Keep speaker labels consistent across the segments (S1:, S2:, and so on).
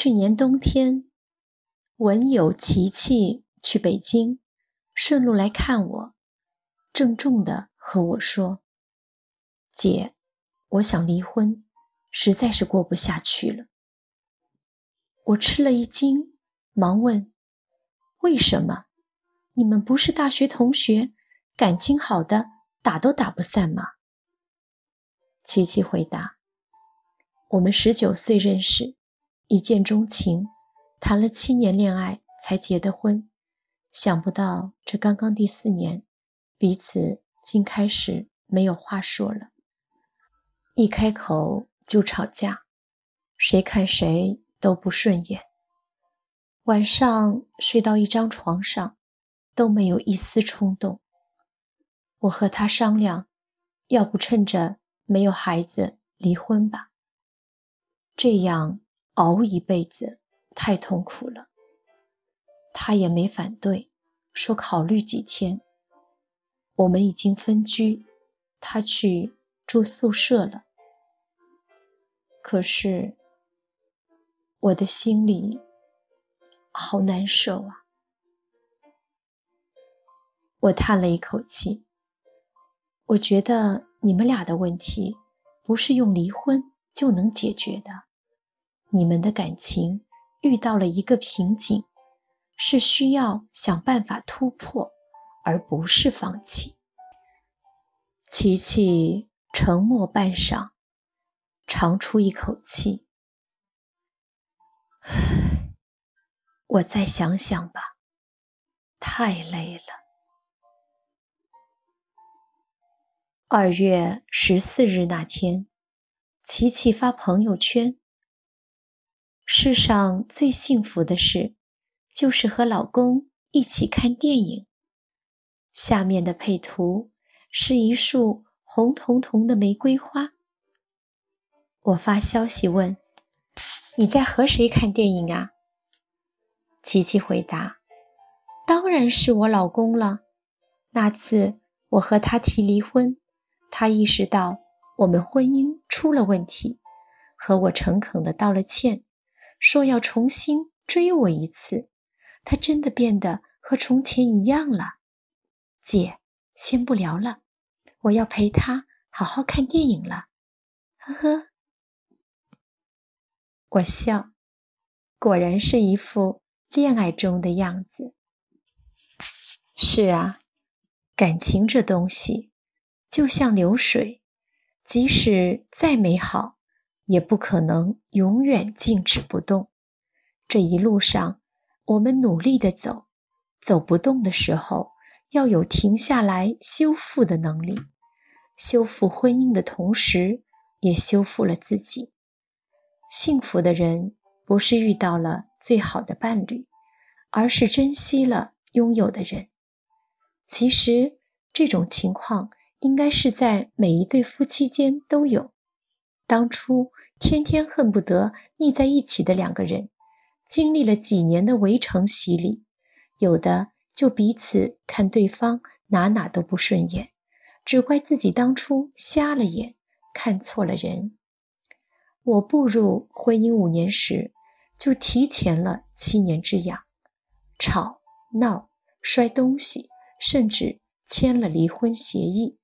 S1: 去年冬天，文友琪琪去北京，顺路来看我，郑重地和我说：“姐，我想离婚，实在是过不下去了。”我吃了一惊，忙问：“为什么？你们不是大学同学，感情好的打都打不散吗？”琪琪回答：“我们十九岁认识。”一见钟情，谈了七年恋爱才结的婚，想不到这刚刚第四年，彼此竟开始没有话说了，一开口就吵架，谁看谁都不顺眼。晚上睡到一张床上，都没有一丝冲动。我和他商量，要不趁着没有孩子离婚吧，这样。熬一辈子太痛苦了，他也没反对，说考虑几天。我们已经分居，他去住宿舍了。可是我的心里好难受啊！我叹了一口气，我觉得你们俩的问题不是用离婚就能解决的。你们的感情遇到了一个瓶颈，是需要想办法突破，而不是放弃。琪琪沉默半晌，长出一口气：“ 我再想想吧，太累了。”二月十四日那天，琪琪发朋友圈。世上最幸福的事，就是和老公一起看电影。下面的配图是一束红彤彤的玫瑰花。我发消息问：“你在和谁看电影啊？”琪琪回答：“当然是我老公了。那次我和他提离婚，他意识到我们婚姻出了问题，和我诚恳地道了歉。”说要重新追我一次，他真的变得和从前一样了。姐，先不聊了，我要陪他好好看电影了。呵呵，我笑，果然是一副恋爱中的样子。是啊，感情这东西就像流水，即使再美好。也不可能永远静止不动。这一路上，我们努力的走，走不动的时候，要有停下来修复的能力。修复婚姻的同时，也修复了自己。幸福的人不是遇到了最好的伴侣，而是珍惜了拥有的人。其实，这种情况应该是在每一对夫妻间都有。当初天天恨不得腻在一起的两个人，经历了几年的围城洗礼，有的就彼此看对方哪哪都不顺眼，只怪自己当初瞎了眼，看错了人。我步入婚姻五年时，就提前了七年之痒，吵闹、摔东西，甚至签了离婚协议。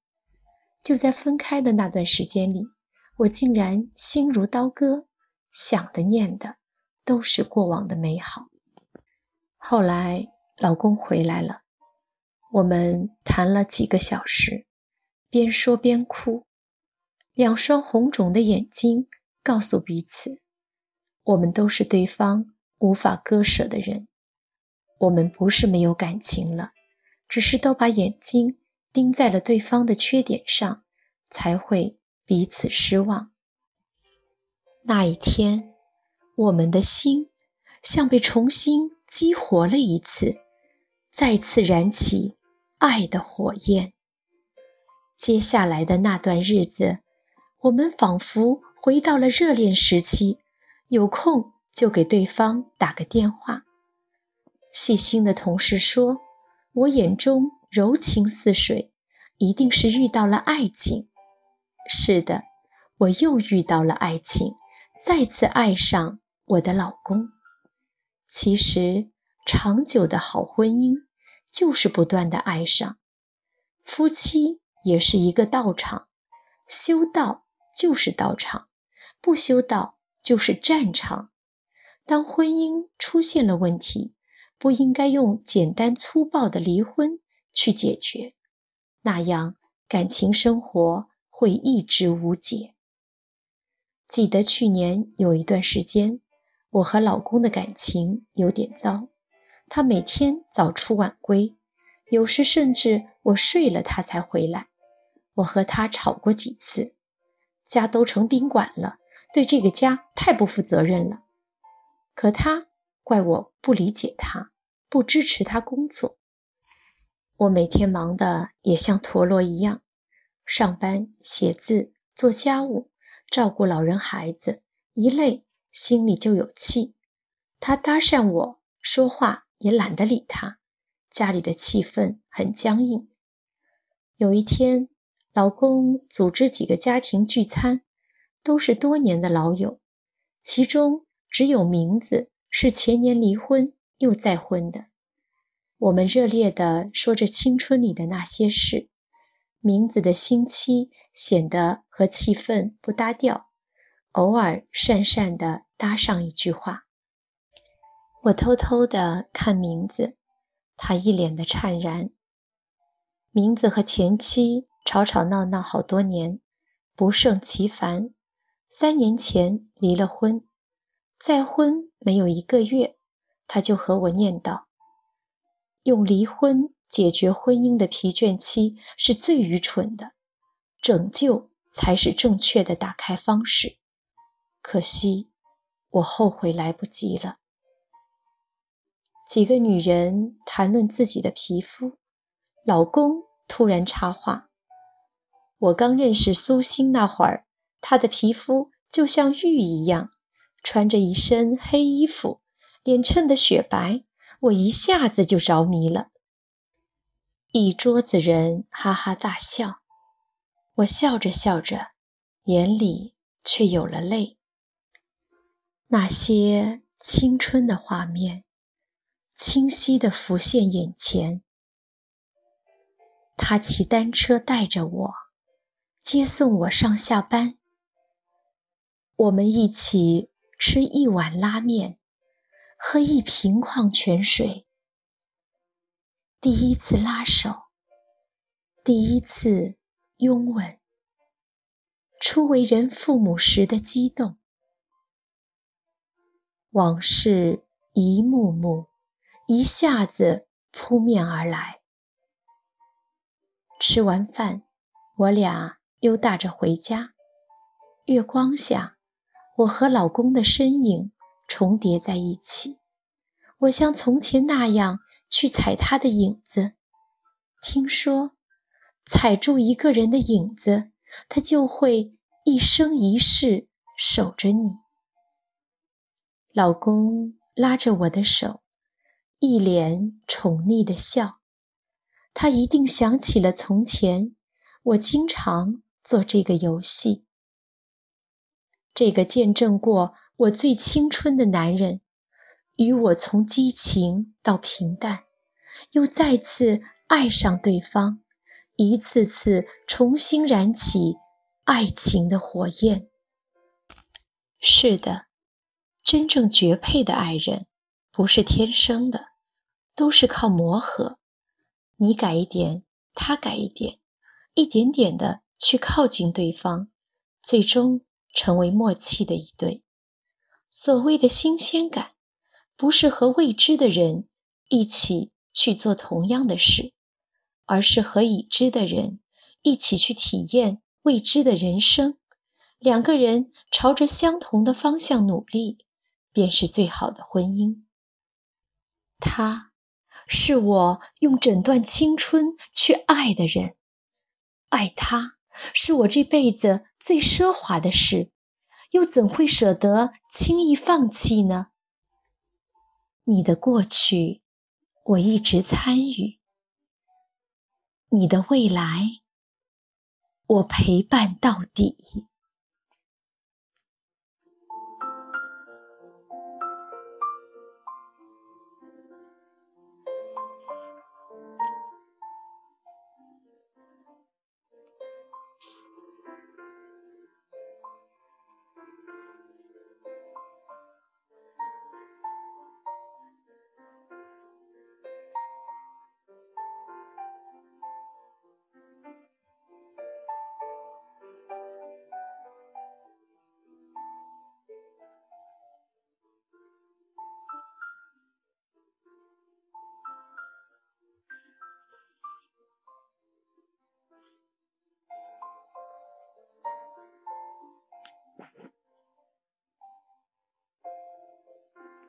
S1: 就在分开的那段时间里。我竟然心如刀割，想的念的都是过往的美好。后来老公回来了，我们谈了几个小时，边说边哭，两双红肿的眼睛告诉彼此，我们都是对方无法割舍的人。我们不是没有感情了，只是都把眼睛盯在了对方的缺点上，才会。彼此失望。那一天，我们的心像被重新激活了一次，再次燃起爱的火焰。接下来的那段日子，我们仿佛回到了热恋时期，有空就给对方打个电话。细心的同事说：“我眼中柔情似水，一定是遇到了爱情。”是的，我又遇到了爱情，再次爱上我的老公。其实，长久的好婚姻就是不断的爱上。夫妻也是一个道场，修道就是道场，不修道就是战场。当婚姻出现了问题，不应该用简单粗暴的离婚去解决，那样感情生活会一直无解。记得去年有一段时间。我和老公的感情有点糟，他每天早出晚归，有时甚至我睡了他才回来。我和他吵过几次，家都成宾馆了，对这个家太不负责任了。可他怪我不理解他，不支持他工作。我每天忙得也像陀螺一样，上班、写字、做家务、照顾老人孩子，一累。心里就有气，他搭讪我说话也懒得理他，家里的气氛很僵硬。有一天，老公组织几个家庭聚餐，都是多年的老友，其中只有名字是前年离婚又再婚的。我们热烈地说着青春里的那些事，名字的新妻显得和气氛不搭调。偶尔讪讪地搭上一句话，我偷偷地看名字，他一脸的灿然。名字和前妻吵吵闹闹好多年，不胜其烦。三年前离了婚，再婚没有一个月，他就和我念叨：用离婚解决婚姻的疲倦期是最愚蠢的，拯救才是正确的打开方式。可惜，我后悔来不及了。几个女人谈论自己的皮肤，老公突然插话：“我刚认识苏欣那会儿，她的皮肤就像玉一样，穿着一身黑衣服，脸衬得雪白，我一下子就着迷了。”一桌子人哈哈大笑，我笑着笑着，眼里却有了泪。那些青春的画面，清晰地浮现眼前。他骑单车带着我，接送我上下班。我们一起吃一碗拉面，喝一瓶矿泉水。第一次拉手，第一次拥吻，初为人父母时的激动。往事一幕幕，一下子扑面而来。吃完饭，我俩溜达着回家。月光下，我和老公的身影重叠在一起。我像从前那样去踩他的影子。听说，踩住一个人的影子，他就会一生一世守着你。老公拉着我的手，一脸宠溺的笑。他一定想起了从前，我经常做这个游戏。这个见证过我最青春的男人，与我从激情到平淡，又再次爱上对方，一次次重新燃起爱情的火焰。是的。真正绝配的爱人，不是天生的，都是靠磨合。你改一点，他改一点，一点点的去靠近对方，最终成为默契的一对。所谓的新鲜感，不是和未知的人一起去做同样的事，而是和已知的人一起去体验未知的人生。两个人朝着相同的方向努力。便是最好的婚姻。他是我用整段青春去爱的人，爱他是我这辈子最奢华的事，又怎会舍得轻易放弃呢？你的过去，我一直参与；你的未来，我陪伴到底。